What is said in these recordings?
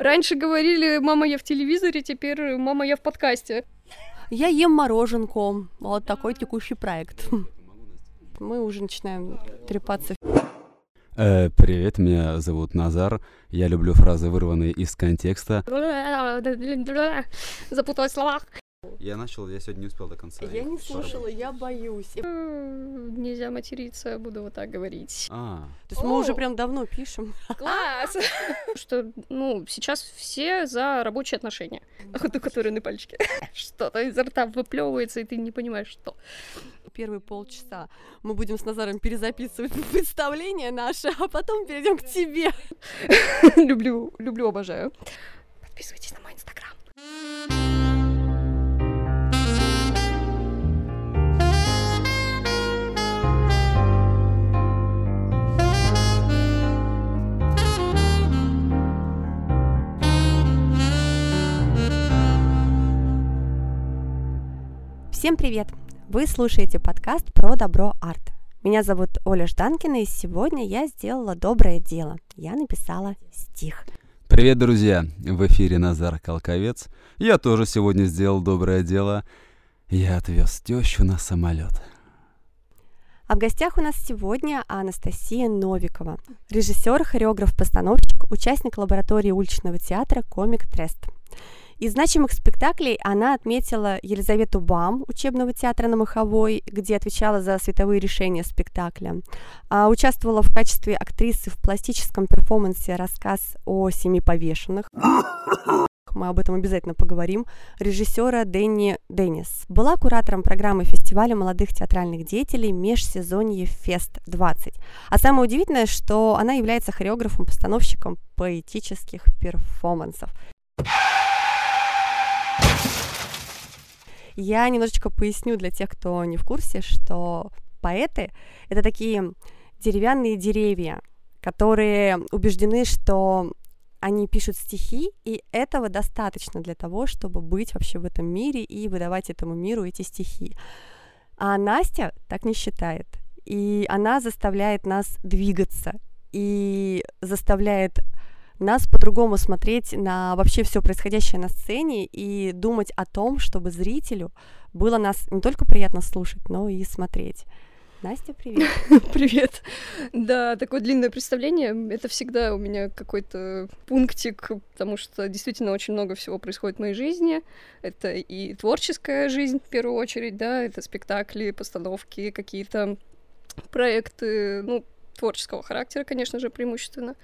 Раньше говорили «мама, я в телевизоре», теперь «мама, я в подкасте». Я ем мороженку. Вот такой текущий проект. Мы уже начинаем трепаться. Э, привет, меня зовут Назар. Я люблю фразы, вырванные из контекста. Запуталась в словах. Я начал, я сегодня не успел до конца. Я не слушала, я боюсь. То Нельзя материться, буду вот так говорить. А, есть мы уже прям давно пишем. Класс! Что, ну, сейчас все за рабочие отношения. Вот у которой на пальчике. Что-то изо рта выплевывается, и ты не понимаешь, что. Первые полчаса мы будем с Назаром перезаписывать представление наше, а потом перейдем к тебе. Люблю, люблю, обожаю. Подписывайтесь на мой инстаграм. Всем привет! Вы слушаете подкаст про добро арт. Меня зовут Оля Жданкина, и сегодня я сделала доброе дело. Я написала стих. Привет, друзья! В эфире Назар Колковец. Я тоже сегодня сделал доброе дело. Я отвез тещу на самолет. А в гостях у нас сегодня Анастасия Новикова, режиссер, хореограф, постановщик, участник лаборатории уличного театра «Комик Трест». Из значимых спектаклей она отметила Елизавету Бам учебного театра на Маховой, где отвечала за световые решения спектакля. А, участвовала в качестве актрисы в пластическом перформансе «Рассказ о семи повешенных». Мы об этом обязательно поговорим. Режиссера Дэнни Деннис. Была куратором программы фестиваля молодых театральных деятелей Межсезонье Фест 20. А самое удивительное, что она является хореографом-постановщиком поэтических перформансов. Я немножечко поясню для тех, кто не в курсе, что поэты — это такие деревянные деревья, которые убеждены, что они пишут стихи, и этого достаточно для того, чтобы быть вообще в этом мире и выдавать этому миру эти стихи. А Настя так не считает. И она заставляет нас двигаться и заставляет нас по-другому смотреть на вообще все происходящее на сцене и думать о том, чтобы зрителю было нас не только приятно слушать, но и смотреть. Настя, привет. Привет. Да, такое длинное представление. Это всегда у меня какой-то пунктик, потому что действительно очень много всего происходит в моей жизни. Это и творческая жизнь в первую очередь, да, это спектакли, постановки, какие-то проекты, ну, творческого характера, конечно же, преимущественно.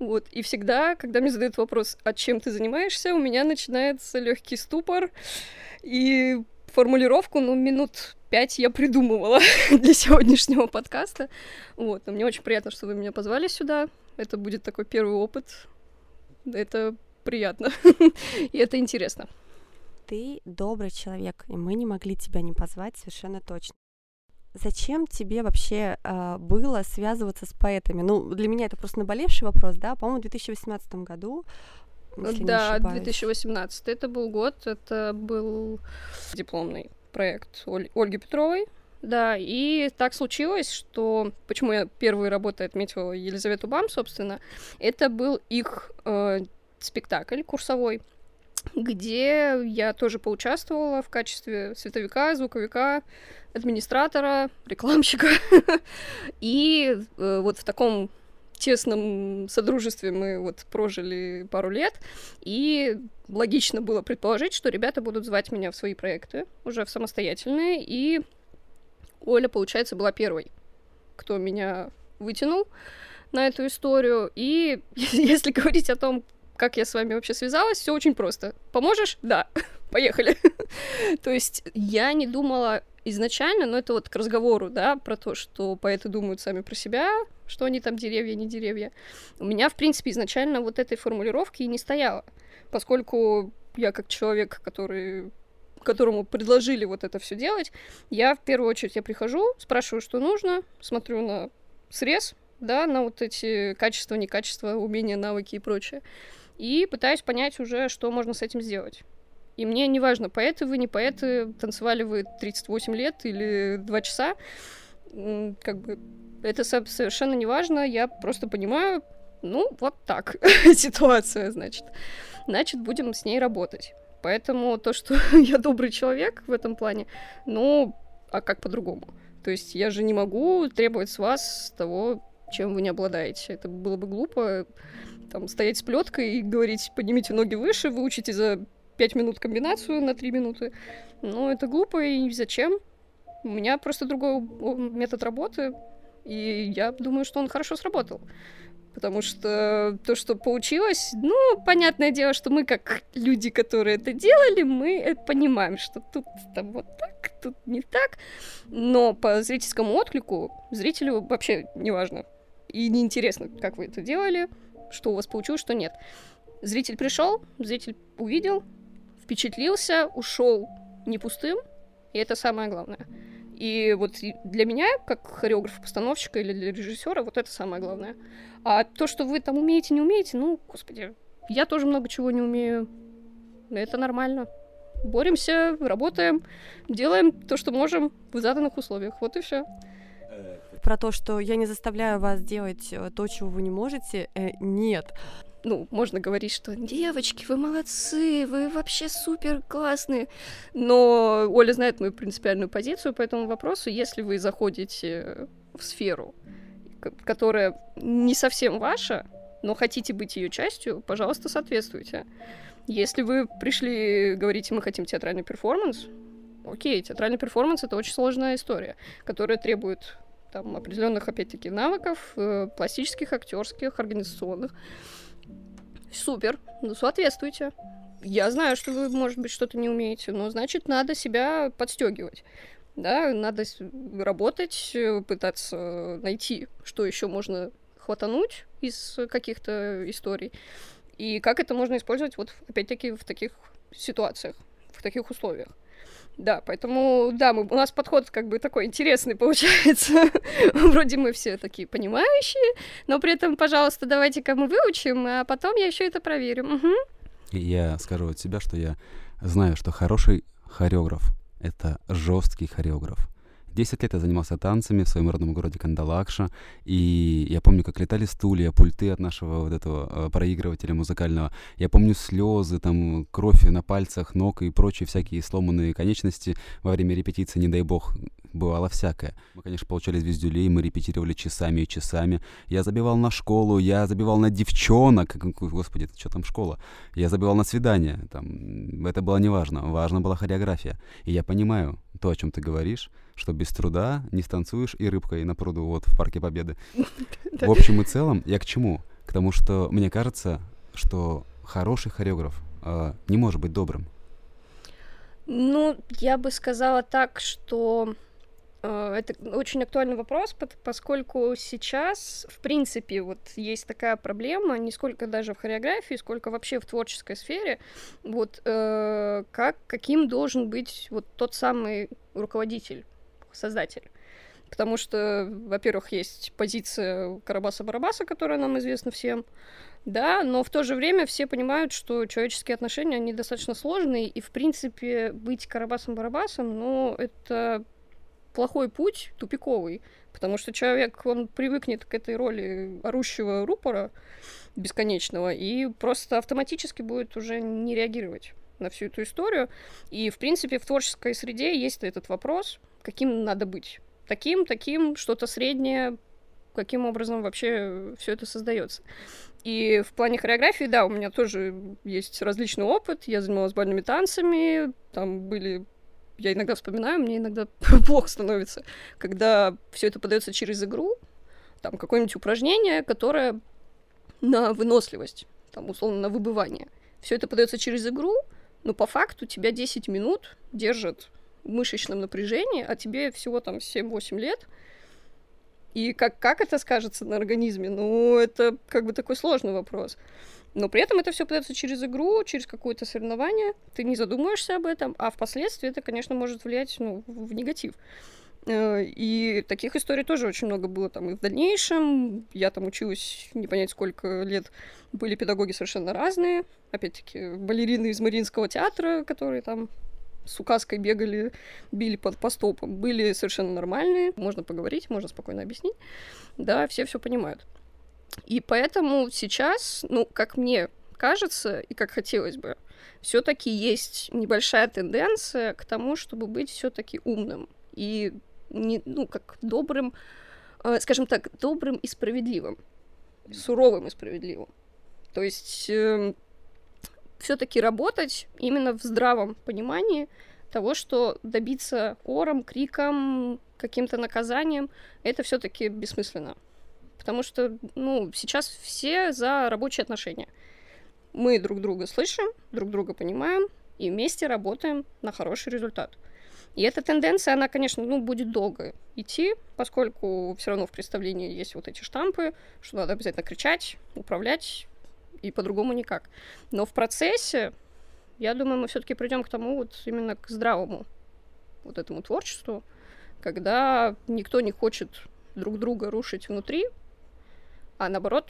Вот. И всегда, когда мне задают вопрос, а чем ты занимаешься, у меня начинается легкий ступор. И формулировку, ну, минут пять я придумывала для сегодняшнего подкаста. Вот. Но мне очень приятно, что вы меня позвали сюда. Это будет такой первый опыт. Это приятно. И это интересно. Ты добрый человек, и мы не могли тебя не позвать совершенно точно. Зачем тебе вообще э, было связываться с поэтами? Ну, для меня это просто наболевший вопрос, да? По-моему, в 2018 году. Да, ошибаюсь. 2018 это был год, это был дипломный проект Оль- Ольги Петровой. Да, и так случилось, что почему я первые работы отметила Елизавету Бам, собственно, это был их э, спектакль курсовой, где я тоже поучаствовала в качестве световика, звуковика, администратора, рекламщика. И э, вот в таком тесном содружестве мы вот прожили пару лет, и логично было предположить, что ребята будут звать меня в свои проекты, уже в самостоятельные, и Оля, получается, была первой, кто меня вытянул на эту историю. И если говорить о том, как я с вами вообще связалась, все очень просто. Поможешь? Да. Поехали. То есть я не думала изначально, но это вот к разговору, да, про то, что поэты думают сами про себя, что они там деревья, не деревья. У меня, в принципе, изначально вот этой формулировки и не стояло, поскольку я как человек, который которому предложили вот это все делать, я в первую очередь я прихожу, спрашиваю, что нужно, смотрю на срез, да, на вот эти качества, некачества, умения, навыки и прочее, и пытаюсь понять уже, что можно с этим сделать. И мне не важно, поэты вы, не поэты, танцевали вы 38 лет или 2 часа, как бы это со- совершенно не важно, я просто понимаю, Ну, вот так ситуация, значит. Значит, будем с ней работать. Поэтому то, что я добрый человек в этом плане, ну, а как по-другому? То есть я же не могу требовать с вас того, чем вы не обладаете. Это было бы глупо там, стоять с плеткой и говорить, поднимите ноги выше, выучите за 5 минут комбинацию на 3 минуты. Ну, это глупо и зачем? У меня просто другой метод работы, и я думаю, что он хорошо сработал. Потому что то, что получилось, ну, понятное дело, что мы, как люди, которые это делали, мы понимаем, что тут там вот так, тут не так. Но по зрительскому отклику зрителю вообще не важно. И неинтересно, как вы это делали, что у вас получилось, что нет. Зритель пришел, зритель увидел, впечатлился, ушел не пустым, и это самое главное. И вот для меня, как хореографа-постановщика или для режиссера, вот это самое главное. А то, что вы там умеете, не умеете, ну, господи, я тоже много чего не умею. Это нормально. Боремся, работаем, делаем то, что можем в заданных условиях. Вот и все про то, что я не заставляю вас делать э, то, чего вы не можете, э, нет ну, можно говорить, что девочки, вы молодцы, вы вообще супер классные. Но Оля знает мою принципиальную позицию по этому вопросу. Если вы заходите в сферу, которая не совсем ваша, но хотите быть ее частью, пожалуйста, соответствуйте. Если вы пришли, говорите, мы хотим театральный перформанс, окей, театральный перформанс — это очень сложная история, которая требует там определенных, опять-таки, навыков, э, пластических, актерских, организационных. Супер, ну соответствуйте. Я знаю, что вы, может быть, что-то не умеете, но значит, надо себя подстегивать. Да, надо работать, пытаться найти, что еще можно хватануть из каких-то историй. И как это можно использовать вот опять-таки в таких ситуациях, в таких условиях. Да, поэтому, да, мы, у нас подход как бы такой интересный получается. Вроде мы все такие понимающие, но при этом, пожалуйста, давайте-ка мы выучим, а потом я еще это проверю. Угу. Я скажу от себя, что я знаю, что хороший хореограф — это жесткий хореограф. Десять лет я занимался танцами в своем родном городе Кандалакша, и я помню, как летали стулья, пульты от нашего вот этого э, проигрывателя музыкального. Я помню слезы, там, кровь на пальцах, ног и прочие всякие сломанные конечности во время репетиции, не дай бог, бывало всякое. Мы, конечно, получали звездюлей, мы репетировали часами и часами. Я забивал на школу, я забивал на девчонок, господи, что там школа? Я забивал на свидания, там, это было неважно, важна была хореография. И я понимаю то, о чем ты говоришь, что без труда не станцуешь и рыбкой на пруду вот в Парке Победы. В общем и целом, я к чему? К тому, что мне кажется, что хороший хореограф э, не может быть добрым. Ну, я бы сказала так, что э, это очень актуальный вопрос, поскольку сейчас, в принципе, вот есть такая проблема, не сколько даже в хореографии, сколько вообще в творческой сфере, вот э, как, каким должен быть вот тот самый руководитель создатель. Потому что, во-первых, есть позиция Карабаса-Барабаса, которая нам известна всем, да, но в то же время все понимают, что человеческие отношения, они достаточно сложные, и, в принципе, быть Карабасом-Барабасом, ну, это плохой путь, тупиковый, потому что человек, он привыкнет к этой роли орущего рупора бесконечного и просто автоматически будет уже не реагировать на всю эту историю. И, в принципе, в творческой среде есть этот вопрос — каким надо быть. Таким, таким, что-то среднее, каким образом вообще все это создается. И в плане хореографии, да, у меня тоже есть различный опыт. Я занималась бальными танцами, там были я иногда вспоминаю, мне иногда плохо становится, когда все это подается через игру, там какое-нибудь упражнение, которое на выносливость, там условно на выбывание. Все это подается через игру, но по факту тебя 10 минут держат мышечном напряжении, а тебе всего там 7-8 лет, и как, как это скажется на организме? Ну, это как бы такой сложный вопрос. Но при этом это все подается через игру, через какое-то соревнование. Ты не задумываешься об этом, а впоследствии это, конечно, может влиять ну, в негатив. Э, и таких историй тоже очень много было там и в дальнейшем. Я там училась не понять сколько лет. Были педагоги совершенно разные. Опять-таки, балерины из Мариинского театра, которые там с указкой бегали, били под по стопам, были совершенно нормальные, можно поговорить, можно спокойно объяснить, да, все все понимают. И поэтому сейчас, ну, как мне кажется и как хотелось бы, все-таки есть небольшая тенденция к тому, чтобы быть все-таки умным и не, ну, как добрым, э, скажем так, добрым и справедливым, суровым и справедливым. То есть э, все-таки работать именно в здравом понимании того, что добиться ором, криком, каким-то наказанием, это все-таки бессмысленно. Потому что, ну, сейчас все за рабочие отношения. Мы друг друга слышим, друг друга понимаем, и вместе работаем на хороший результат. И эта тенденция, она, конечно, ну, будет долго идти, поскольку все равно в представлении есть вот эти штампы, что надо обязательно кричать, управлять, и по-другому никак. Но в процессе, я думаю, мы все-таки придем к тому вот именно к здравому вот этому творчеству, когда никто не хочет друг друга рушить внутри, а наоборот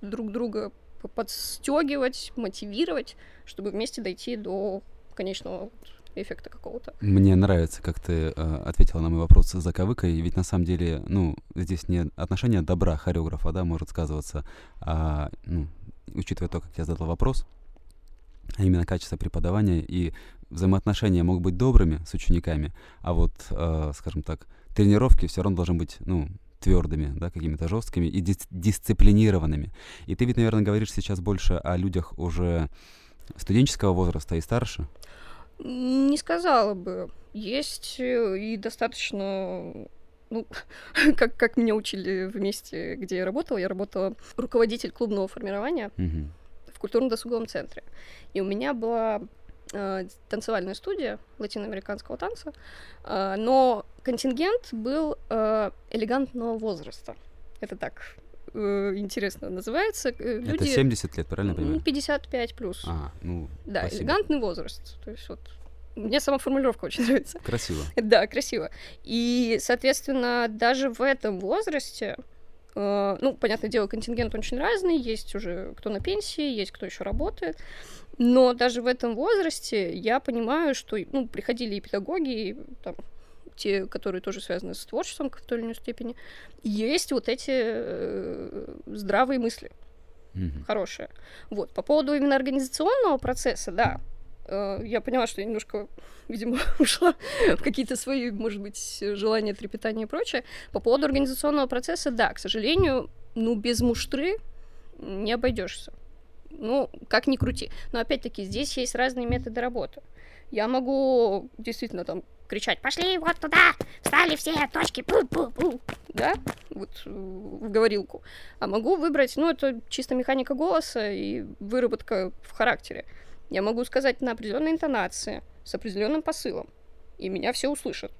друг друга подстегивать, мотивировать, чтобы вместе дойти до конечного эффекта какого-то. Мне нравится, как ты э, ответила на мой вопрос за кавыкой, ведь на самом деле, ну, здесь не отношение добра хореографа, да, может сказываться, а, ну, учитывая то, как я задал вопрос, а именно качество преподавания и взаимоотношения могут быть добрыми с учениками, а вот, э, скажем так, тренировки все равно должны быть, ну, твердыми, да, какими-то жесткими и дис- дисциплинированными. И ты ведь, наверное, говоришь сейчас больше о людях уже студенческого возраста и старше. Не сказала бы. Есть э, и достаточно ну, как, как меня учили в месте, где я работала, я работала руководитель клубного формирования в культурно-досуговом центре. И у меня была э, танцевальная студия латиноамериканского танца, э, но контингент был э, элегантного возраста. Это так э, интересно называется. Э, Это 70 лет, правильно я понимаю? 55 плюс. А, ну, да, спасибо. элегантный возраст. То есть вот мне сама формулировка очень нравится. Красиво. Да, красиво. И, соответственно, даже в этом возрасте, э, ну, понятное дело, контингент очень разный, есть уже кто на пенсии, есть кто еще работает, но даже в этом возрасте я понимаю, что, ну, приходили и педагоги, и, там, те, которые тоже связаны с творчеством в той или иной степени, есть вот эти э, здравые мысли Мгм. хорошее. Вот, по поводу именно организационного процесса, да, э, я поняла, что я немножко, видимо, ушла в какие-то свои, может быть, желания, трепетания и прочее. По поводу организационного процесса, да, к сожалению, ну, без муштры не обойдешься. Ну, как ни крути. Но опять-таки, здесь есть разные методы работы. Я могу действительно там кричать «Пошли вот туда! Встали все! Точки! Пу-пу-пу!» Да? Вот э, в говорилку. А могу выбрать, ну, это чисто механика голоса и выработка в характере. Я могу сказать на определенной интонации, с определенным посылом, и меня все услышат.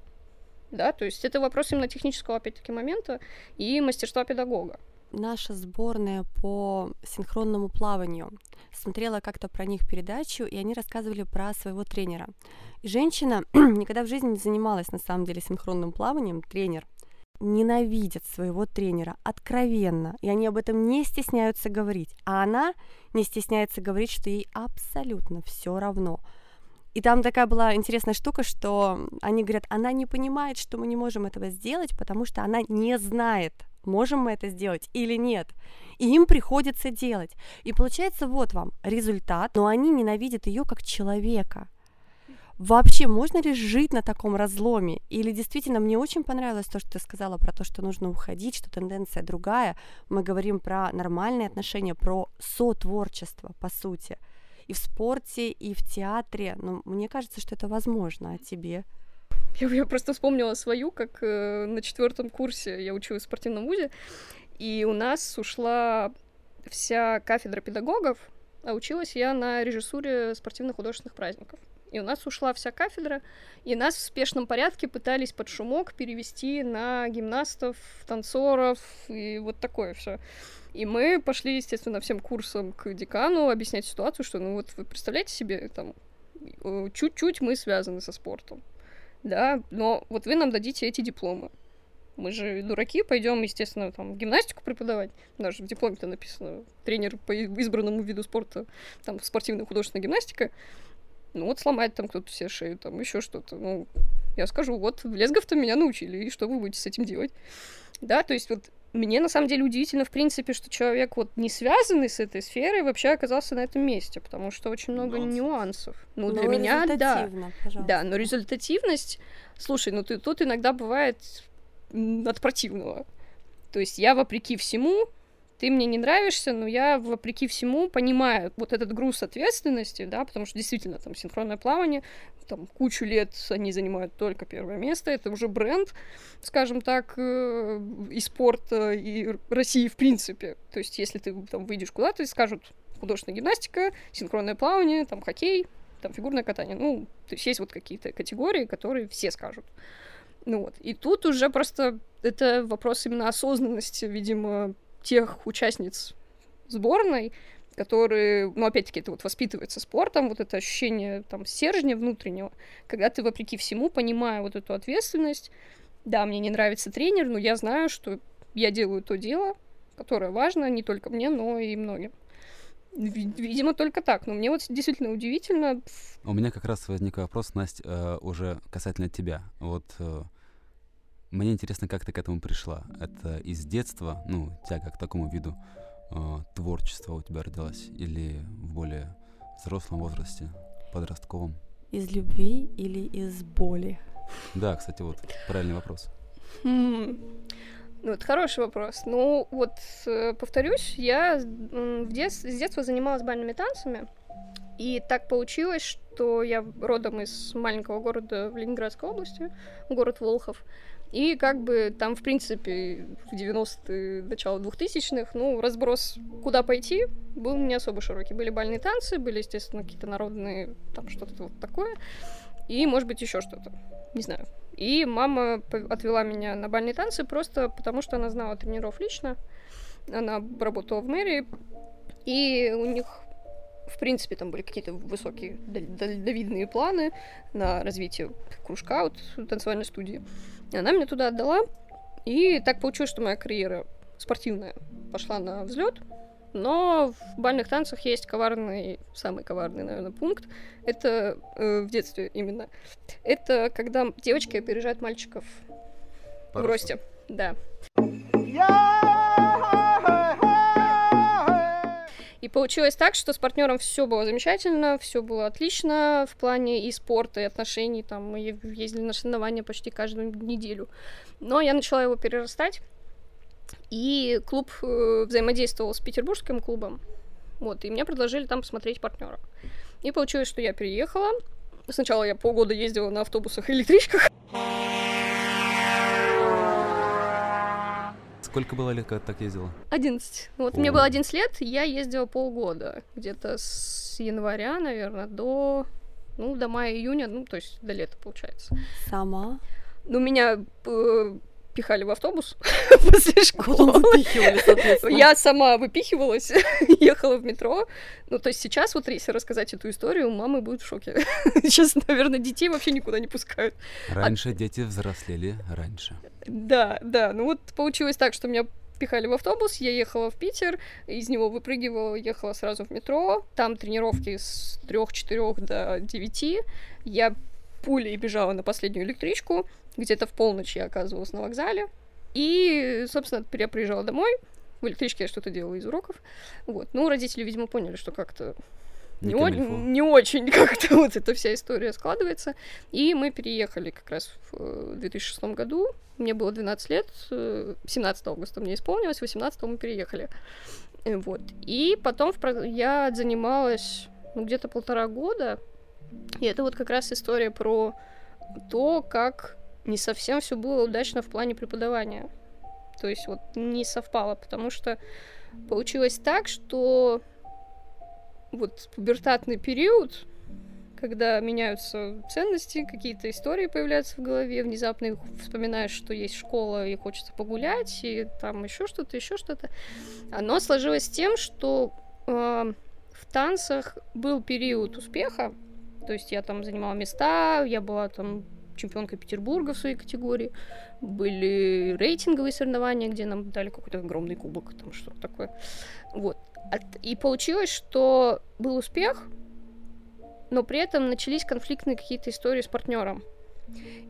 Да, то есть это вопрос именно технического, опять-таки, момента и мастерства педагога. Наша сборная по синхронному плаванию смотрела как-то про них передачу, и они рассказывали про своего тренера. И женщина никогда в жизни не занималась на самом деле синхронным плаванием, тренер ненавидят своего тренера откровенно, и они об этом не стесняются говорить. А она не стесняется говорить, что ей абсолютно все равно. И там такая была интересная штука, что они говорят, она не понимает, что мы не можем этого сделать, потому что она не знает, можем мы это сделать или нет. И им приходится делать. И получается, вот вам результат, но они ненавидят ее как человека. Вообще, можно ли жить на таком разломе? Или действительно, мне очень понравилось то, что ты сказала про то, что нужно уходить, что тенденция другая. Мы говорим про нормальные отношения, про сотворчество, по сути. И в спорте, и в театре. Но мне кажется, что это возможно. А тебе? Я, я просто вспомнила свою, как э, на четвертом курсе я училась в спортивном вузе, и у нас ушла вся кафедра педагогов, а училась я на режиссуре спортивно-художественных праздников. И у нас ушла вся кафедра, и нас в спешном порядке пытались под шумок перевести на гимнастов, танцоров и вот такое все. И мы пошли, естественно, всем курсом к декану объяснять ситуацию, что, ну вот вы представляете себе, там, э, чуть-чуть мы связаны со спортом, да, но вот вы нам дадите эти дипломы. Мы же дураки, пойдем, естественно, там, гимнастику преподавать. Даже в дипломе-то написано тренер по избранному виду спорта, там, спортивная художественная гимнастика. Ну вот сломает там кто-то себе шею, там еще что-то. Ну, я скажу, вот в Лесгов-то меня научили, и что вы будете с этим делать? Да, то есть вот мне на самом деле удивительно, в принципе, что человек вот не связанный с этой сферой вообще оказался на этом месте, потому что очень много Нюансов. нюансов. Ну, Ну, для меня, да. результативно, пожалуйста. Да, но результативность, слушай, ну ты тут иногда бывает от противного. То есть я вопреки всему, ты мне не нравишься, но я вопреки всему понимаю вот этот груз ответственности, да, потому что действительно там синхронное плавание, там кучу лет они занимают только первое место, это уже бренд, скажем так, э, и спорта, и Р- России в принципе. То есть если ты там выйдешь куда-то и скажут художественная гимнастика, синхронное плавание, там хоккей, там фигурное катание. Ну, то есть есть вот какие-то категории, которые все скажут. Ну вот. И тут уже просто это вопрос именно осознанности, видимо, тех участниц сборной, которые, ну, опять-таки, это вот воспитывается спортом, вот это ощущение там стержня внутреннего, когда ты, вопреки всему, понимая вот эту ответственность, да, мне не нравится тренер, но я знаю, что я делаю то дело, которое важно не только мне, но и многим. Ви- Видимо, только так. Но мне вот действительно удивительно. У меня как раз возник вопрос, Настя, э, уже касательно тебя. Вот э, мне интересно, как ты к этому пришла. Это из детства, ну, тяга к такому виду э, творчества у тебя родилась? Или в более взрослом возрасте, подростковом? Из любви или из боли? Да, кстати, вот правильный вопрос. Хм. Ну, это хороший вопрос. Ну, вот, э, повторюсь, я в дет- с детства занималась бальными танцами, и так получилось, что я родом из маленького города в Ленинградской области, город Волхов, и как бы там, в принципе, в 90-е, начало 2000-х, ну, разброс, куда пойти, был не особо широкий. Были бальные танцы, были, естественно, какие-то народные, там что-то вот такое, и, может быть, еще что-то, не знаю. И мама отвела меня на бальные танцы просто потому, что она знала тренеров лично. Она работала в мэрии, и у них, в принципе, там были какие-то высокие даль- дальновидные планы на развитие кружка, вот, танцевальной студии. И она меня туда отдала, и так получилось, что моя карьера спортивная пошла на взлет. Но в бальных танцах есть коварный, самый коварный, наверное, пункт. Это э, в детстве именно. Это когда девочки опережают мальчиков По в росте. Да. И получилось так, что с партнером все было замечательно, все было отлично в плане и спорта, и отношений. Там мы ездили на соревнования почти каждую неделю. Но я начала его перерастать, и клуб э, взаимодействовал с петербургским клубом. Вот, и мне предложили там посмотреть партнера. И получилось, что я переехала. Сначала я полгода ездила на автобусах и электричках. Сколько было лет, когда ты так ездила? 11. Вот мне О. было 11 лет, я ездила полгода. Где-то с января, наверное, до... Ну, до мая-июня, ну, то есть до лета, получается. Сама? Ну, меня э, пихали в автобус после Потом школы. Я сама выпихивалась, ехала в метро. Ну, то есть сейчас вот если рассказать эту историю, мамы будут в шоке. Сейчас, наверное, детей вообще никуда не пускают. Раньше дети взрослели раньше. Да, да. Ну вот получилось так, что меня пихали в автобус, я ехала в Питер, из него выпрыгивала, ехала сразу в метро, там тренировки с 3-4 до 9, я пулей бежала на последнюю электричку, где-то в полночь я оказывалась на вокзале, и, собственно, я приезжала домой, в электричке я что-то делала из уроков, вот. Ну, родители, видимо, поняли, что как-то не, о- не очень как-то вот эта вся история складывается. И мы переехали как раз в э, 2006 году. Мне было 12 лет. э, 17 августа мне исполнилось, 18 мы переехали. Э, Вот. И потом в я занималась ну, где-то полтора года. И это вот как раз история про то, как не совсем все было удачно в плане преподавания. То есть вот не совпало, потому что получилось так, что вот пубертатный период, когда меняются ценности, какие-то истории появляются в голове, внезапно вспоминаешь, что есть школа и хочется погулять, и там еще что-то, еще что-то. Оно сложилось с тем, что э, в танцах был период успеха, то есть я там занимала места, я была там чемпионкой Петербурга в своей категории, были рейтинговые соревнования, где нам дали какой-то огромный кубок, там что-то такое. Вот. И получилось, что был успех, но при этом начались конфликтные какие-то истории с партнером.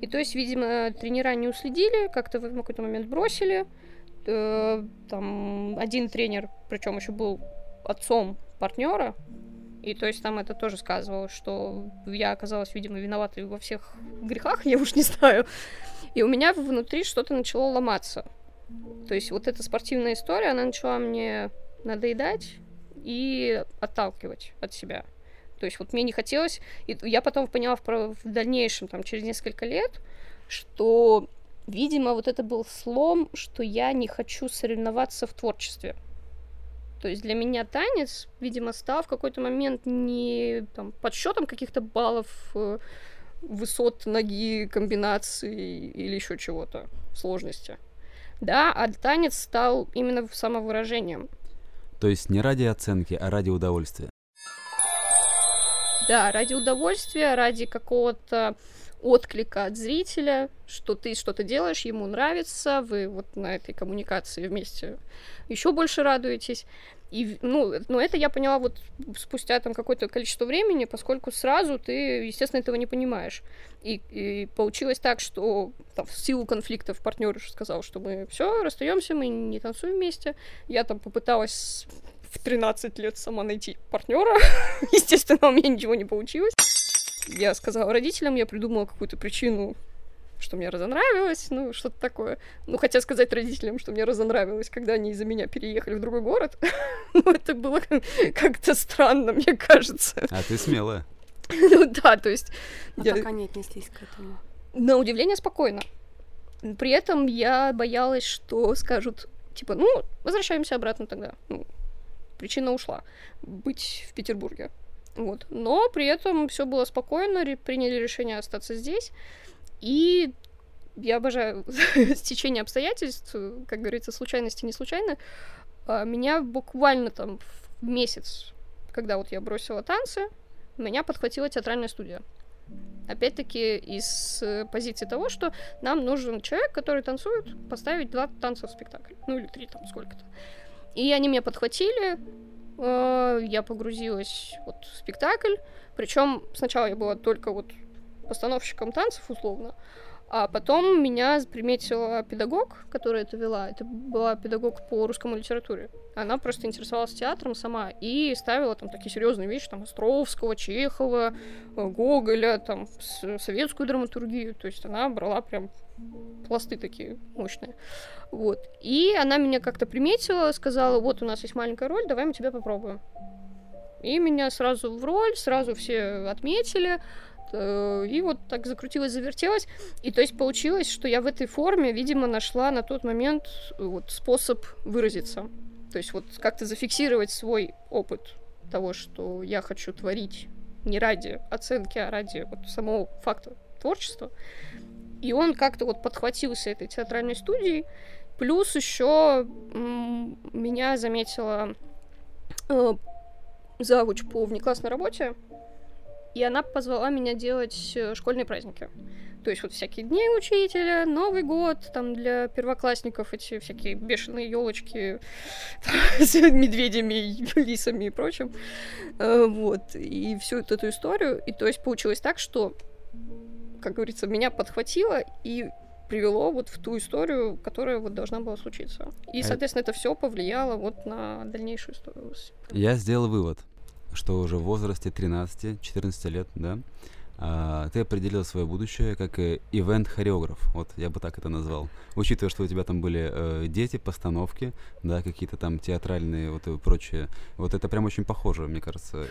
И то есть, видимо, тренера не уследили, как-то в какой-то момент бросили, э, там один тренер, причем еще был отцом партнера, и то есть там это тоже сказывало, что я оказалась, видимо, виноватой во всех грехах, я уж не знаю. И у меня внутри что-то начало ломаться. То есть вот эта спортивная история, она начала мне надоедать и отталкивать от себя. То есть вот мне не хотелось, и я потом поняла в, в дальнейшем, там, через несколько лет, что, видимо, вот это был слом, что я не хочу соревноваться в творчестве. То есть для меня танец, видимо, стал в какой-то момент не там, подсчетом каких-то баллов, э, высот ноги, комбинаций или еще чего-то, сложности. Да, а танец стал именно самовыражением. То есть не ради оценки, а ради удовольствия. Да, ради удовольствия, ради какого-то отклика от зрителя, что ты что-то делаешь, ему нравится, вы вот на этой коммуникации вместе еще больше радуетесь. И, ну, но это я поняла вот спустя там какое-то количество времени, поскольку сразу ты, естественно, этого не понимаешь. И, и получилось так, что там, в силу конфликтов партнер сказал, что мы все, расстаемся, мы не танцуем вместе. Я там попыталась в 13 лет сама найти партнера. Естественно, у меня ничего не получилось. Я сказала родителям, я придумала какую-то причину что мне разонравилось, ну, что-то такое. Ну, хотя сказать родителям, что мне разонравилось, когда они из-за меня переехали в другой город, ну, это было как-то странно, мне кажется. А ты смелая. Ну да, то есть... А я... как они отнеслись к этому? На удивление спокойно. При этом я боялась, что скажут, типа, ну, возвращаемся обратно тогда. Ну, причина ушла. Быть в Петербурге. Вот. Но при этом все было спокойно, приняли решение остаться здесь. И я обожаю стечение обстоятельств, как говорится, случайности не случайно. А, меня буквально там в месяц, когда вот я бросила танцы, меня подхватила театральная студия. Опять-таки из позиции того, что нам нужен человек, который танцует, поставить два танца в спектакль. Ну или три там сколько-то. И они меня подхватили, а, я погрузилась вот в спектакль. Причем сначала я была только вот постановщиком танцев условно. А потом меня приметила педагог, которая это вела. Это была педагог по русскому литературе. Она просто интересовалась театром сама и ставила там такие серьезные вещи, там, Островского, Чехова, э, Гоголя, там, советскую драматургию. То есть она брала прям пласты такие мощные. Вот. И она меня как-то приметила, сказала, вот у нас есть маленькая роль, давай мы тебя попробуем. И меня сразу в роль, сразу все отметили. Э, и вот так закрутилась, завертелась. И то есть получилось, что я в этой форме, видимо, нашла на тот момент э, вот способ выразиться. То есть вот как-то зафиксировать свой опыт того, что я хочу творить не ради оценки, а ради вот самого факта творчества. И он как-то вот подхватился этой театральной студией. Плюс еще меня заметила э, завуч по внеклассной работе, и она позвала меня делать э, школьные праздники. То есть вот всякие дни учителя, Новый год, там для первоклассников эти всякие бешеные елочки с медведями, лисами и прочим. Э, вот. И всю эту историю. И то есть получилось так, что, как говорится, меня подхватило и привело вот в ту историю, которая вот должна была случиться. И, а соответственно, это все повлияло вот на дальнейшую историю. Я сделал вывод что уже в возрасте 13-14 лет, да, а, ты определил свое будущее как э, ивент-хореограф, вот я бы так это назвал. Учитывая, что у тебя там были э, дети, постановки, да, какие-то там театральные вот и прочее, вот это прям очень похоже, мне кажется.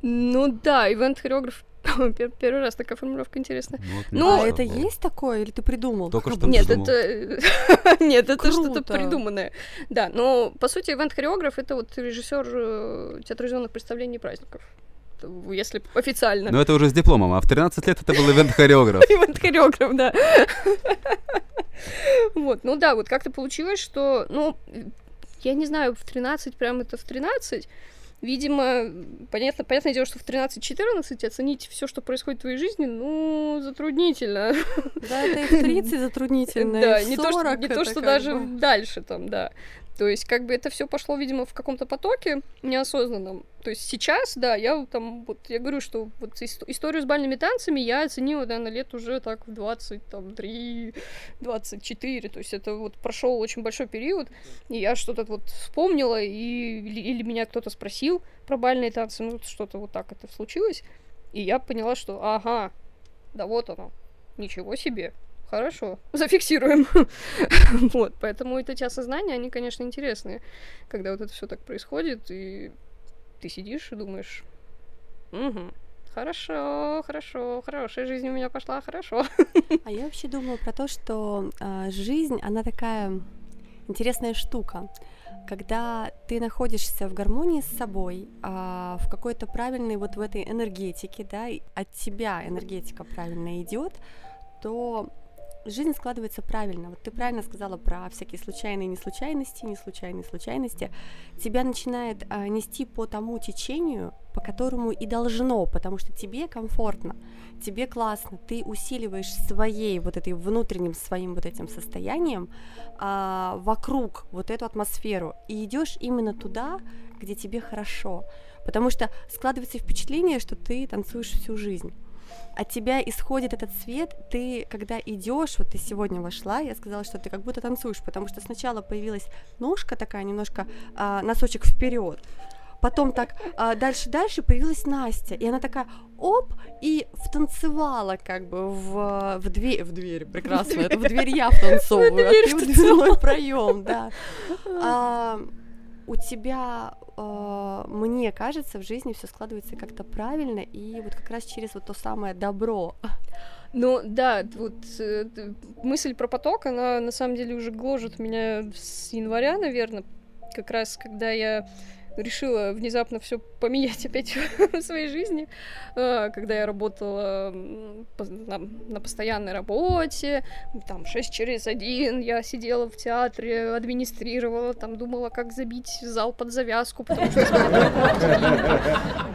Ну да, ивент-хореограф Первый раз такая формулировка интересная. Ну, ну, а это есть такое, или ты придумал? Только что Нет, придумал. это нет, это что-то придуманное. Да, но по сути ивент-хореограф это вот режиссер э, театрализованных представлений и праздников если официально. Но это уже с дипломом, а в 13 лет это был ивент-хореограф. Ивент-хореограф, да. Вот, ну да, вот как-то получилось, что, ну, я не знаю, в 13 прям это в 13, Видимо, понятно, понятное дело, что в 13-14 оценить все, что происходит в твоей жизни, ну, затруднительно. Да, это и в 30 затруднительно. Да, не то, что, не то, что даже дальше там, да. То есть, как бы это все пошло, видимо, в каком-то потоке неосознанном. То есть сейчас, да, я там, вот я говорю, что вот историю с бальными танцами я оценила, да, на лет уже так в 23, 24, то есть это вот прошел очень большой период, и я что-то вот вспомнила, и, или, или меня кто-то спросил про бальные танцы, ну, что-то вот так это случилось, и я поняла, что, ага, да вот оно, ничего себе, Хорошо, зафиксируем. вот, поэтому эти осознания, они, конечно, интересные, когда вот это все так происходит, и ты сидишь и думаешь, угу, хорошо, хорошо, хорошая жизнь у меня пошла, хорошо. а я вообще думаю про то, что э, жизнь, она такая интересная штука. Когда ты находишься в гармонии с собой, а, в какой-то правильной вот в этой энергетике, да, от тебя энергетика правильно идет, то жизнь складывается правильно. Вот ты правильно сказала про всякие случайные неслучайности, неслучайные случайности. Тебя начинает а, нести по тому течению, по которому и должно, потому что тебе комфортно, тебе классно, ты усиливаешь своей вот этой внутренним своим вот этим состоянием а, вокруг вот эту атмосферу и идешь именно туда, где тебе хорошо, потому что складывается впечатление, что ты танцуешь всю жизнь от тебя исходит этот свет, ты, когда идешь, вот ты сегодня вошла, я сказала, что ты как будто танцуешь, потому что сначала появилась ножка такая, немножко а, носочек вперед, потом так а, дальше дальше появилась Настя, и она такая оп и втанцевала как бы в в дверь в дверь прекрасно, это в дверь я втанцовываю, а ты в дверной проем, да. У тебя э, мне кажется, в жизни все складывается как-то правильно, и вот как раз через вот то самое добро. Ну да, вот э, мысль про поток, она на самом деле уже гложет меня с января, наверное, как раз когда я решила внезапно все поменять опять в своей жизни, э, когда я работала на, постоянной работе, там 6 через 1, я сидела в театре, администрировала, там думала, как забить зал под завязку, потому что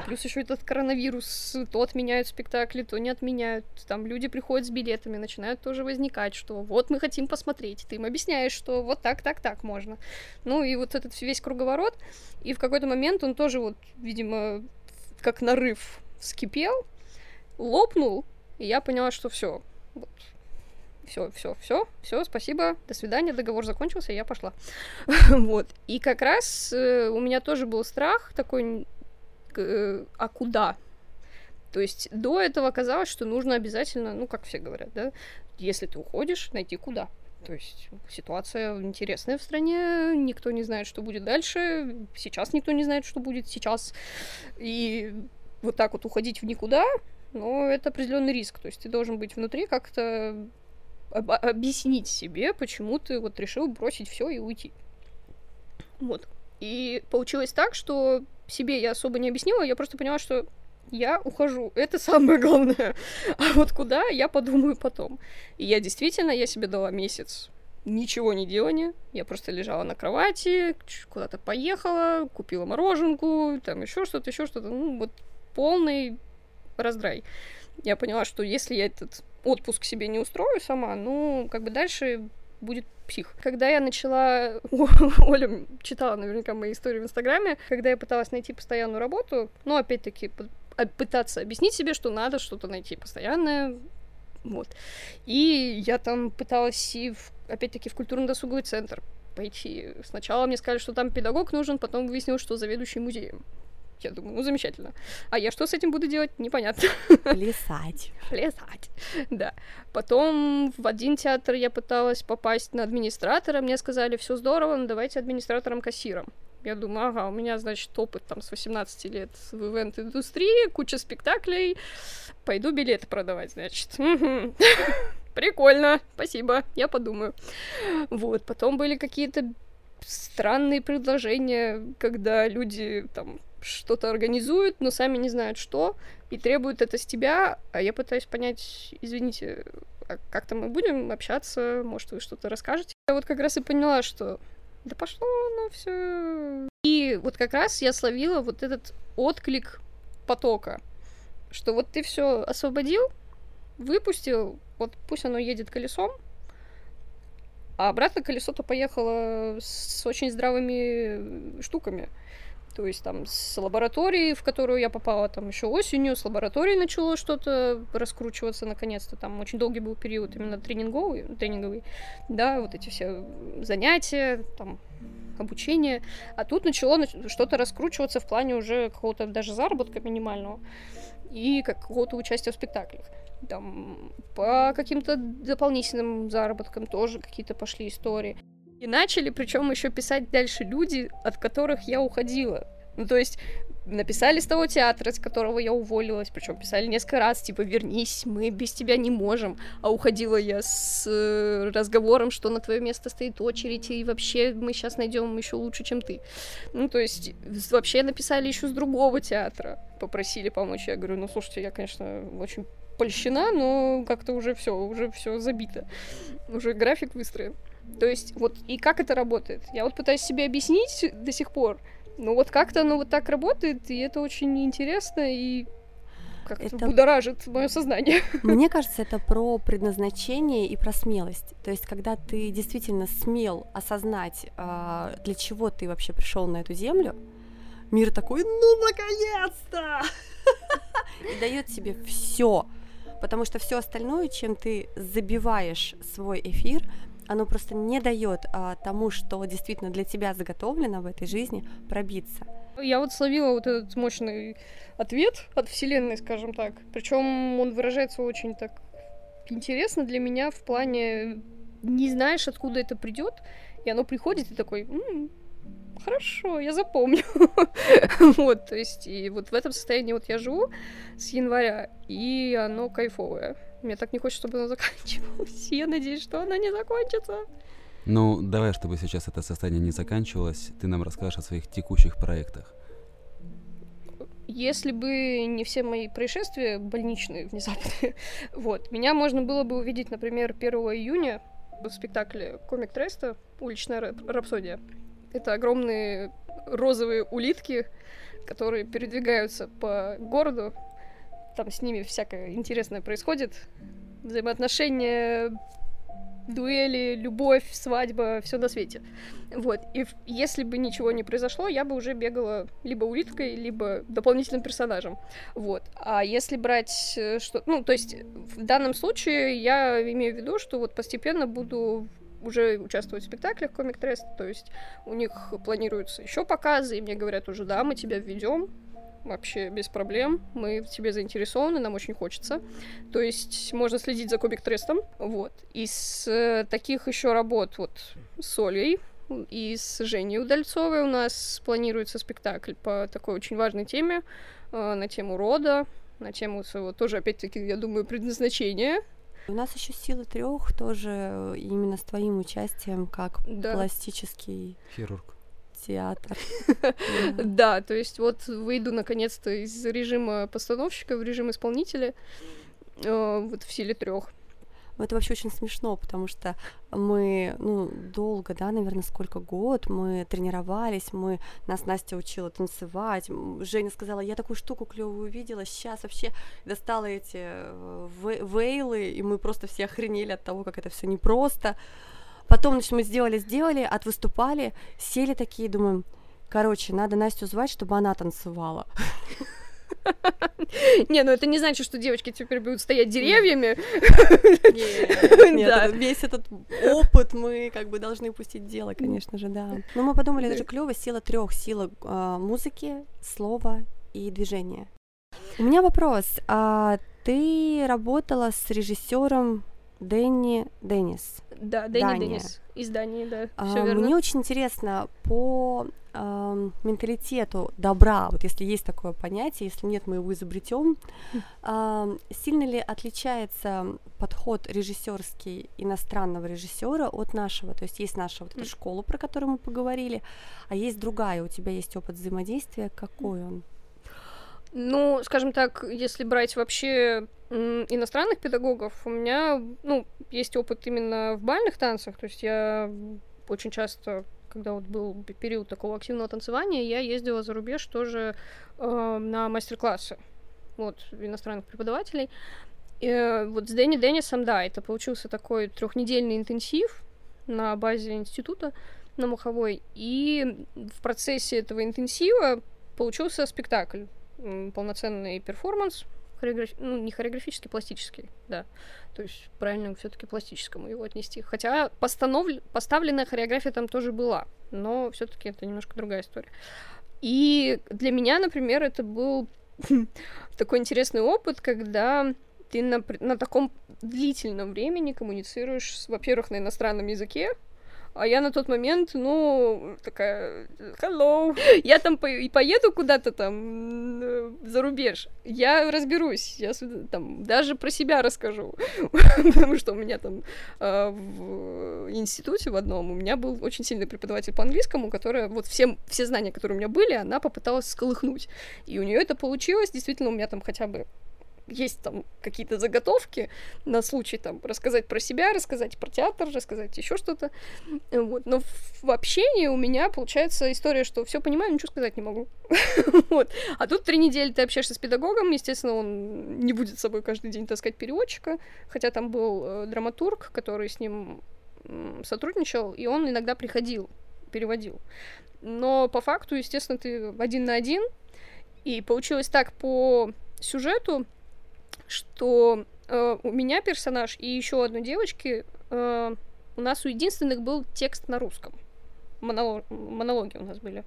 плюс еще этот коронавирус, то отменяют спектакли, то не отменяют, там люди приходят с билетами, начинают тоже возникать, что вот мы хотим посмотреть, ты им объясняешь, что вот так, так, так можно. Ну и вот этот весь круговорот, и в какой-то момент он тоже вот, видимо, как нарыв вскипел, лопнул, и я поняла, что все, вот, все, все, все, все, спасибо, до свидания, договор закончился, я пошла. вот. И как раз э, у меня тоже был страх такой, э, а куда? То есть до этого казалось, что нужно обязательно, ну, как все говорят, да, если ты уходишь, найти куда. То есть ситуация интересная в стране, никто не знает, что будет дальше, сейчас никто не знает, что будет сейчас. И вот так вот уходить в никуда, но это определенный риск. То есть ты должен быть внутри как-то об- объяснить себе, почему ты вот решил бросить все и уйти. Вот. И получилось так, что себе я особо не объяснила, я просто поняла, что я ухожу. Это самое главное. А вот куда, я подумаю потом. И я действительно, я себе дала месяц ничего не делания. Я просто лежала на кровати, куда-то поехала, купила мороженку, там еще что-то, еще что-то. Ну, вот полный раздрай. Я поняла, что если я этот отпуск себе не устрою сама, ну, как бы дальше будет псих. Когда я начала... Оля читала наверняка мои истории в Инстаграме. Когда я пыталась найти постоянную работу, ну, опять-таки, пытаться объяснить себе, что надо что-то найти постоянное, вот. И я там пыталась и, в, опять-таки, в культурно-досуговый центр пойти. Сначала мне сказали, что там педагог нужен, потом выяснилось, что заведующий музеем. Я думаю, ну, замечательно. А я что с этим буду делать, непонятно. Плясать. Плясать, да. Потом в один театр я пыталась попасть на администратора, мне сказали, все здорово, но давайте администратором-кассиром. Я думаю, ага, у меня, значит, опыт там с 18 лет в ивент-индустрии, куча спектаклей, пойду билеты продавать, значит. Прикольно, спасибо, я подумаю. Вот, потом были какие-то странные предложения, когда люди там что-то организуют, но сами не знают что, и требуют это с тебя, а я пытаюсь понять, извините, а как-то мы будем общаться, может, вы что-то расскажете. Я вот как раз и поняла, что да пошло оно все. И вот как раз я словила вот этот отклик потока, что вот ты все освободил, выпустил, вот пусть оно едет колесом, а обратно колесо-то поехало с очень здравыми штуками. То есть там с лаборатории, в которую я попала там еще осенью, с лаборатории начало что-то раскручиваться наконец-то. Там очень долгий был период именно тренинговый, тренинговый, да, вот эти все занятия, там обучение. А тут начало что-то раскручиваться в плане уже какого-то даже заработка минимального и какого-то участия в спектаклях. Там по каким-то дополнительным заработкам тоже какие-то пошли истории. И начали, причем еще писать дальше люди, от которых я уходила. Ну, то есть написали с того театра, с которого я уволилась, причем писали несколько раз, типа, вернись, мы без тебя не можем. А уходила я с э, разговором, что на твое место стоит очередь, и вообще мы сейчас найдем еще лучше, чем ты. Ну, то есть, вообще написали еще с другого театра, попросили помочь. Я говорю, ну, слушайте, я, конечно, очень польщена, но как-то уже все, уже все забито. Уже график выстроен. То есть, вот, и как это работает? Я вот пытаюсь себе объяснить до сих пор, ну вот как-то оно вот так работает, и это очень интересно, и как-то это будоражит мое сознание. Мне кажется, это про предназначение и про смелость. То есть, когда ты действительно смел осознать, а, для чего ты вообще пришел на эту землю, мир такой, ну наконец-то! И дает тебе все. Потому что все остальное, чем ты забиваешь свой эфир, оно просто не дает а, тому, что действительно для тебя заготовлено в этой жизни, пробиться. Я вот словила вот этот мощный ответ от Вселенной, скажем так. Причем он выражается очень так интересно для меня в плане не знаешь, откуда это придет, и оно приходит и такой, м-м, хорошо, я запомню. вот, то есть, и вот в этом состоянии вот я живу с января, и оно кайфовое. Мне так не хочется, чтобы она заканчивалась. Я надеюсь, что она не закончится. Ну, давай, чтобы сейчас это состояние не заканчивалось, ты нам расскажешь о своих текущих проектах. Если бы не все мои происшествия больничные внезапные, вот, меня можно было бы увидеть, например, 1 июня в спектакле «Комик Треста. Уличная рапсодия». Это огромные розовые улитки, которые передвигаются по городу, там с ними всякое интересное происходит. Взаимоотношения, дуэли, любовь, свадьба, все на свете. Вот. И если бы ничего не произошло, я бы уже бегала либо улиткой, либо дополнительным персонажем. Вот. А если брать э, что... Ну, то есть в данном случае я имею в виду, что вот постепенно буду уже участвовать в спектаклях Комик Трест, то есть у них планируются еще показы, и мне говорят уже, да, мы тебя введем, вообще без проблем. Мы в тебе заинтересованы, нам очень хочется. То есть можно следить за Комик Трестом. Вот. Из э, таких еще работ вот с Олей и с Женей Удальцовой у нас планируется спектакль по такой очень важной теме, э, на тему рода, на тему своего тоже, опять-таки, я думаю, предназначения. У нас еще силы трех тоже именно с твоим участием как да. пластический хирург театр. Да, то есть вот выйду наконец-то из режима постановщика в режим исполнителя э, вот в силе трех. Ну, это вообще очень смешно, потому что мы, ну, долго, да, наверное, сколько год мы тренировались, мы, нас Настя учила танцевать, Женя сказала, я такую штуку клевую увидела, сейчас вообще достала эти э, вейлы, и мы просто все охренели от того, как это все непросто. Потом, значит, мы сделали, сделали, отвыступали, сели такие, думаем, короче, надо Настю звать, чтобы она танцевала. Не, ну это не значит, что девочки теперь будут стоять деревьями. Нет, весь этот опыт мы как бы должны пустить дело, конечно же, да. Но мы подумали, это же клево, сила трех, сила а, музыки, слова и движения. У меня вопрос. А ты работала с режиссером Дэнни Деннис. Да, Дэнни Дания. Деннис. Из Дании, да. А, верно. Мне очень интересно по э, менталитету добра, вот если есть такое понятие, если нет, мы его изобретем. Э, сильно ли отличается подход режиссерский иностранного режиссера от нашего? То есть есть наша вот эта школа, про которую мы поговорили, а есть другая. У тебя есть опыт взаимодействия, какой он? Ну, скажем так, если брать вообще иностранных педагогов, у меня, ну, есть опыт именно в бальных танцах, то есть я очень часто, когда вот был период такого активного танцевания, я ездила за рубеж тоже э, на мастер-классы, вот, иностранных преподавателей. И, э, вот с Дэнни Деннисом, да, это получился такой трехнедельный интенсив на базе института, на Муховой, и в процессе этого интенсива получился спектакль, полноценный перформанс, хореограф... ну, не хореографический, пластический, да. То есть правильно все-таки пластическому его отнести. Хотя постанов... поставленная хореография там тоже была, но все-таки это немножко другая история. И для меня, например, это был такой интересный опыт, когда ты на, на таком длительном времени коммуницируешь, во-первых, на иностранном языке, а я на тот момент, ну, такая, hello, я там по и поеду куда-то там э, за рубеж, я разберусь, я там даже про себя расскажу, потому что у меня там э, в институте в одном у меня был очень сильный преподаватель по английскому, которая вот все, все знания, которые у меня были, она попыталась сколыхнуть, и у нее это получилось, действительно, у меня там хотя бы есть там какие-то заготовки на случай там рассказать про себя, рассказать про театр, рассказать еще что-то. Вот. Но в, общении у меня получается история, что все понимаю, ничего сказать не могу. вот. А тут три недели ты общаешься с педагогом, естественно, он не будет с собой каждый день таскать переводчика, хотя там был э, драматург, который с ним сотрудничал, и он иногда приходил, переводил. Но по факту, естественно, ты один на один, и получилось так по сюжету, что э, у меня персонаж и еще одной девочки э, у нас у единственных был текст на русском. Монолог, монологи у нас были.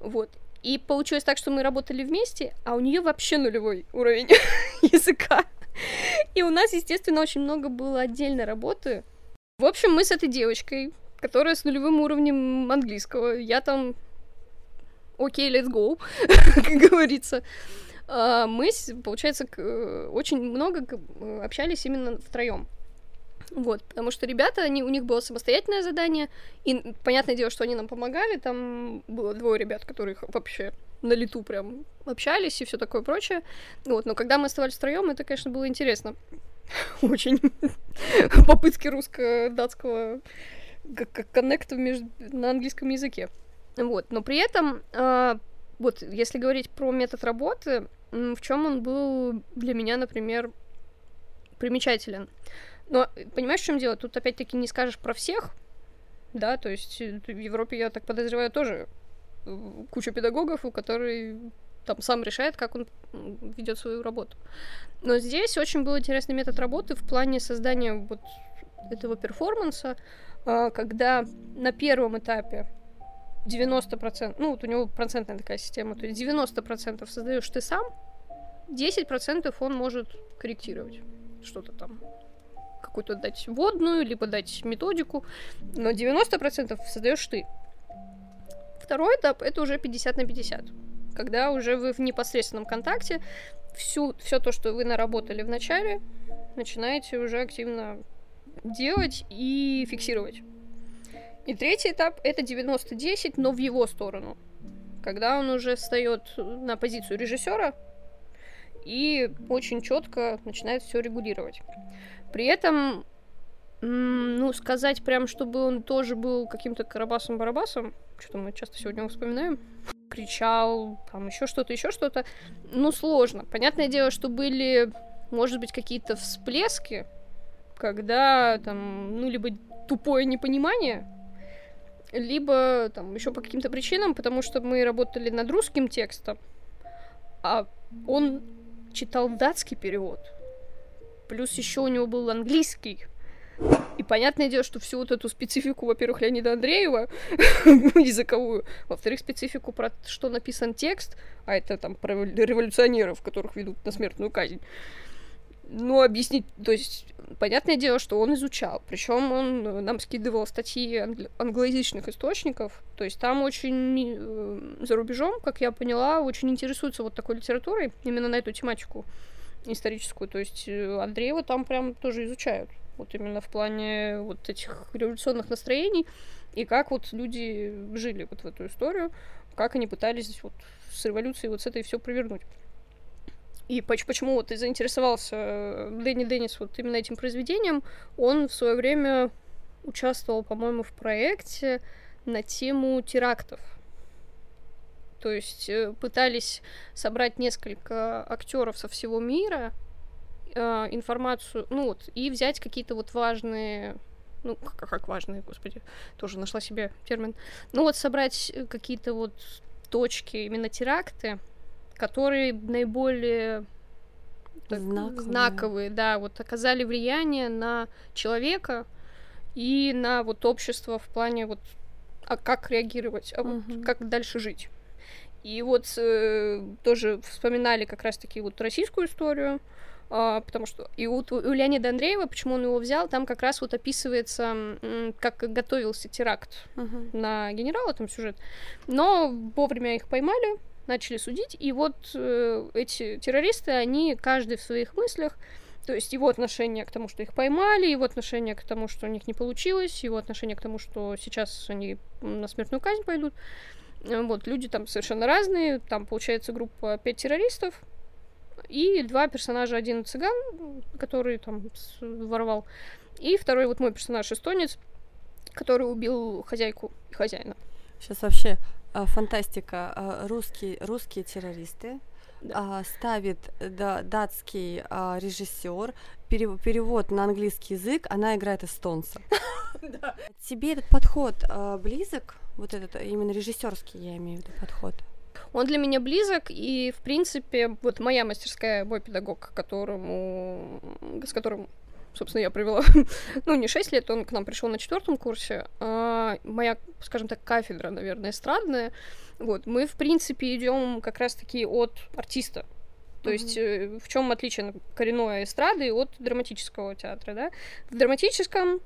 Вот. И получилось так, что мы работали вместе, а у нее вообще нулевой уровень языка. И у нас, естественно, очень много было отдельной работы. В общем, мы с этой девочкой, которая с нулевым уровнем английского, я там окей, okay, let's go, как говорится. А, мы, получается, очень много общались именно втроем. Вот, потому что ребята, они, у них было самостоятельное задание, и понятное дело, что они нам помогали, там было двое ребят, которых вообще на лету прям общались и все такое прочее. Вот, но когда мы оставались втроем, это, конечно, было интересно. Очень. Попытки русско-датского коннекта на английском языке. Вот, но при этом, а, вот, если говорить про метод работы, в чем он был для меня, например, примечателен. Но понимаешь, в чем дело? Тут опять-таки не скажешь про всех, да, то есть э, в Европе, я так подозреваю, тоже э, куча педагогов, у которых там сам решает, как он ведет свою работу. Но здесь очень был интересный метод работы в плане создания вот этого перформанса, а, когда на первом этапе 90%, ну вот у него процентная такая система, то есть 90% создаешь ты сам, 10% он может корректировать что-то там какую-то дать водную, либо дать методику, но 90% создаешь ты. Второй этап это уже 50 на 50, когда уже вы в непосредственном контакте всю, все то, что вы наработали в начале, начинаете уже активно делать и фиксировать. И третий этап это 90-10, но в его сторону. Когда он уже встает на позицию режиссера и очень четко начинает все регулировать. При этом, ну, сказать прям, чтобы он тоже был каким-то карабасом-барабасом, что-то мы часто сегодня его вспоминаем, кричал, там еще что-то, еще что-то, ну, сложно. Понятное дело, что были, может быть, какие-то всплески, когда там, ну, либо тупое непонимание, либо там еще по каким-то причинам, потому что мы работали над русским текстом, а он читал датский перевод. Плюс еще у него был английский. И понятное дело, что всю вот эту специфику, во-первых, Леонида Андреева языковую, во-вторых, специфику про что написан текст, а это там про революционеров, которых ведут на смертную казнь ну, объяснить, то есть, понятное дело, что он изучал, причем он э, нам скидывал статьи англ- англоязычных источников, то есть там очень э, за рубежом, как я поняла, очень интересуются вот такой литературой, именно на эту тематику историческую, то есть э, Андреева там прям тоже изучают, вот именно в плане вот этих революционных настроений, и как вот люди жили вот в эту историю, как они пытались вот с революцией вот с этой все провернуть. И почему вот ты заинтересовался э, Дэнни Деннис вот именно этим произведением? Он в свое время участвовал, по-моему, в проекте на тему терактов. То есть э, пытались собрать несколько актеров со всего мира, э, информацию, ну вот, и взять какие-то вот важные ну, как, как важные, господи, тоже нашла себе термин. Ну, вот собрать э, какие-то вот точки, именно теракты, которые наиболее так, знаковые. знаковые, да, вот оказали влияние на человека и на вот общество в плане вот а как реагировать, а вот угу. как дальше жить. И вот э, тоже вспоминали как раз-таки вот российскую историю, э, потому что и у, у Леонида Андреева, почему он его взял, там как раз вот описывается, как готовился теракт uh-huh. на генерала, там сюжет. Но вовремя их поймали, начали судить, и вот э, эти террористы, они каждый в своих мыслях то есть его отношение к тому, что их поймали, его отношение к тому, что у них не получилось, его отношение к тому, что сейчас они на смертную казнь пойдут. Э, вот, люди там совершенно разные. Там, получается, группа пять террористов и два персонажа. Один цыган, который там воровал, и второй вот мой персонаж эстонец, который убил хозяйку и хозяина. Сейчас вообще фантастика. А, русские, русские террористы а, ставит да, датский а, режиссер перевод на английский язык, она играет эстонца. Тебе этот подход а, близок? Вот этот именно режиссерский, я имею в виду подход. Он для меня близок, и, в принципе, вот моя мастерская, мой педагог, которому, с которым собственно, я провела, ну, не 6 лет, он к нам пришел на четвертом курсе. А моя, скажем так, кафедра, наверное, эстрадная. Вот, мы, в принципе, идем как раз-таки от артиста. То mm-hmm. есть э, в чем отличие коренной эстрады от драматического театра, да? В драматическом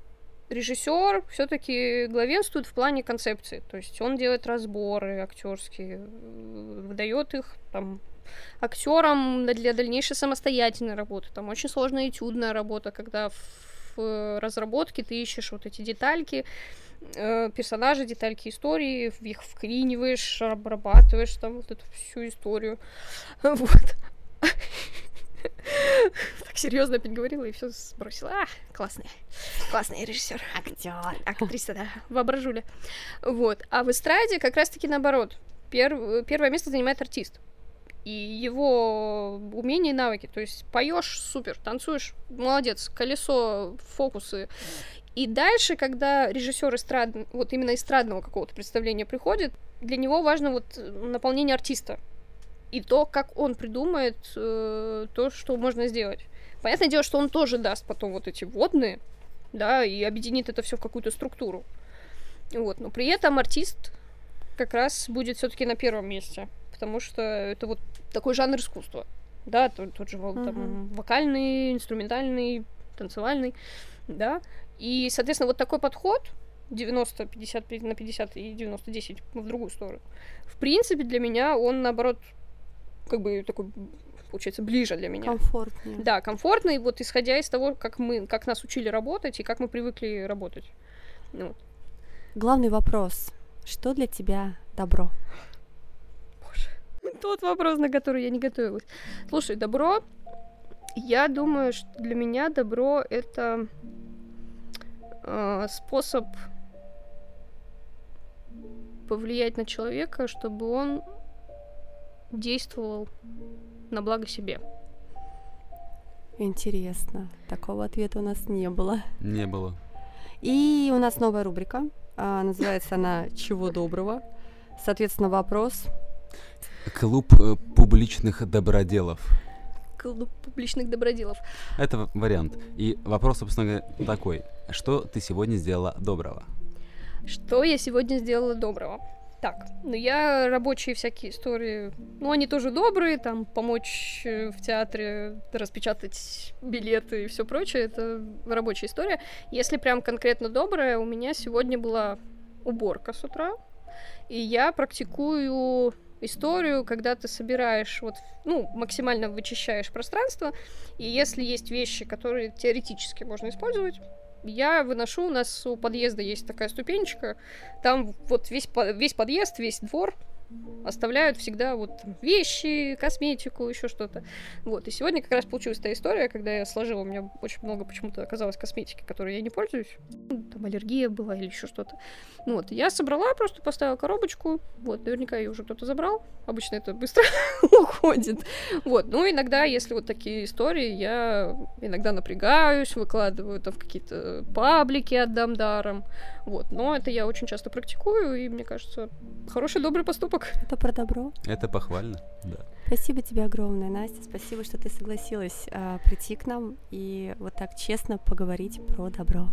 режиссер все-таки главенствует в плане концепции. То есть он делает разборы актерские, выдает их там актерам для дальнейшей самостоятельной работы. Там очень сложная этюдная работа, когда в разработке ты ищешь вот эти детальки, э, персонажи, детальки истории, их вклиниваешь, обрабатываешь там вот эту всю историю. Вот. Так серьезно опять говорила и все сбросила. А, классный. Классный режиссер. Актер. Актриса, да. Воображуля. Вот. А в эстраде как раз-таки наоборот. Перв... Первое место занимает артист и его умения и навыки. То есть поешь супер, танцуешь, молодец, колесо, фокусы. И дальше, когда режиссер эстрад, вот именно эстрадного какого-то представления приходит, для него важно вот наполнение артиста и то, как он придумает э, то, что можно сделать. Понятное дело, что он тоже даст потом вот эти водные, да, и объединит это все в какую-то структуру. Вот, но при этом артист как раз будет все-таки на первом месте потому что это вот такой жанр искусства. Да, тот, тот же uh-huh. там, вокальный, инструментальный, танцевальный, да. И, соответственно, вот такой подход 90, 50 на 50 и 90, 10 в другую сторону. В принципе, для меня он, наоборот, как бы такой получается, ближе для меня. Комфортнее. Да, комфортный, вот исходя из того, как мы, как нас учили работать и как мы привыкли работать. Вот. Главный вопрос. Что для тебя добро? Тот вопрос, на который я не готовилась. Слушай, добро, я думаю, что для меня добро это э, способ повлиять на человека, чтобы он действовал на благо себе. Интересно. Такого ответа у нас не было. Не было. И у нас новая рубрика. А, называется она «Чего доброго?». Соответственно, вопрос Клуб э, публичных доброделов. Клуб публичных доброделов. Это вариант. И вопрос, собственно, такой. Что ты сегодня сделала доброго? Что я сегодня сделала доброго? Так, ну я рабочие всякие истории, ну они тоже добрые, там помочь э, в театре распечатать билеты и все прочее, это рабочая история. Если прям конкретно добрая, у меня сегодня была уборка с утра, и я практикую историю, когда ты собираешь, вот, ну, максимально вычищаешь пространство, и если есть вещи, которые теоретически можно использовать, я выношу, у нас у подъезда есть такая ступенечка, там вот весь, весь подъезд, весь двор оставляют всегда вот вещи, косметику, еще что-то. Вот. И сегодня как раз получилась та история, когда я сложила, у меня очень много почему-то оказалось косметики, которой я не пользуюсь. Ну, там аллергия была или еще что-то. Вот. Я собрала, просто поставила коробочку. Вот. Наверняка ее уже кто-то забрал. Обычно это быстро уходит. Вот. Ну, иногда, если вот такие истории, я иногда напрягаюсь, выкладываю там в какие-то паблики, отдам даром. Вот. Но это я очень часто практикую, и мне кажется, хороший, добрый поступок. Это про добро. Это похвально, да. Спасибо тебе огромное, Настя. Спасибо, что ты согласилась а, прийти к нам и вот так честно поговорить про добро.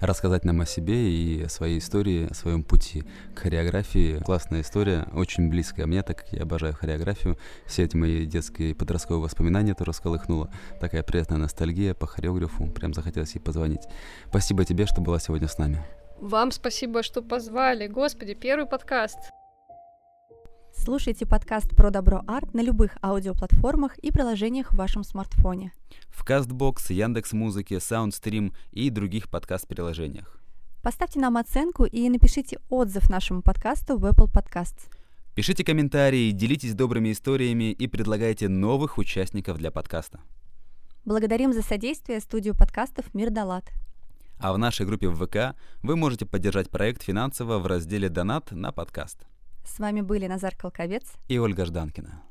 Рассказать нам о себе и о своей истории, о своем пути к хореографии. Классная история, очень близкая мне, так как я обожаю хореографию. Все эти мои детские и подростковые воспоминания тоже сколыхнула. Такая приятная ностальгия по хореографу. Прям захотелось ей позвонить. Спасибо тебе, что была сегодня с нами. Вам спасибо, что позвали. Господи, первый подкаст. Слушайте подкаст про добро арт на любых аудиоплатформах и приложениях в вашем смартфоне. В Castbox, Яндекс Музыке, Soundstream и других подкаст-приложениях. Поставьте нам оценку и напишите отзыв нашему подкасту в Apple Podcasts. Пишите комментарии, делитесь добрыми историями и предлагайте новых участников для подкаста. Благодарим за содействие студию подкастов «Мир Далат». А в нашей группе в ВК вы можете поддержать проект финансово в разделе «Донат» на подкаст. С вами были Назар Колковец и Ольга Жданкина.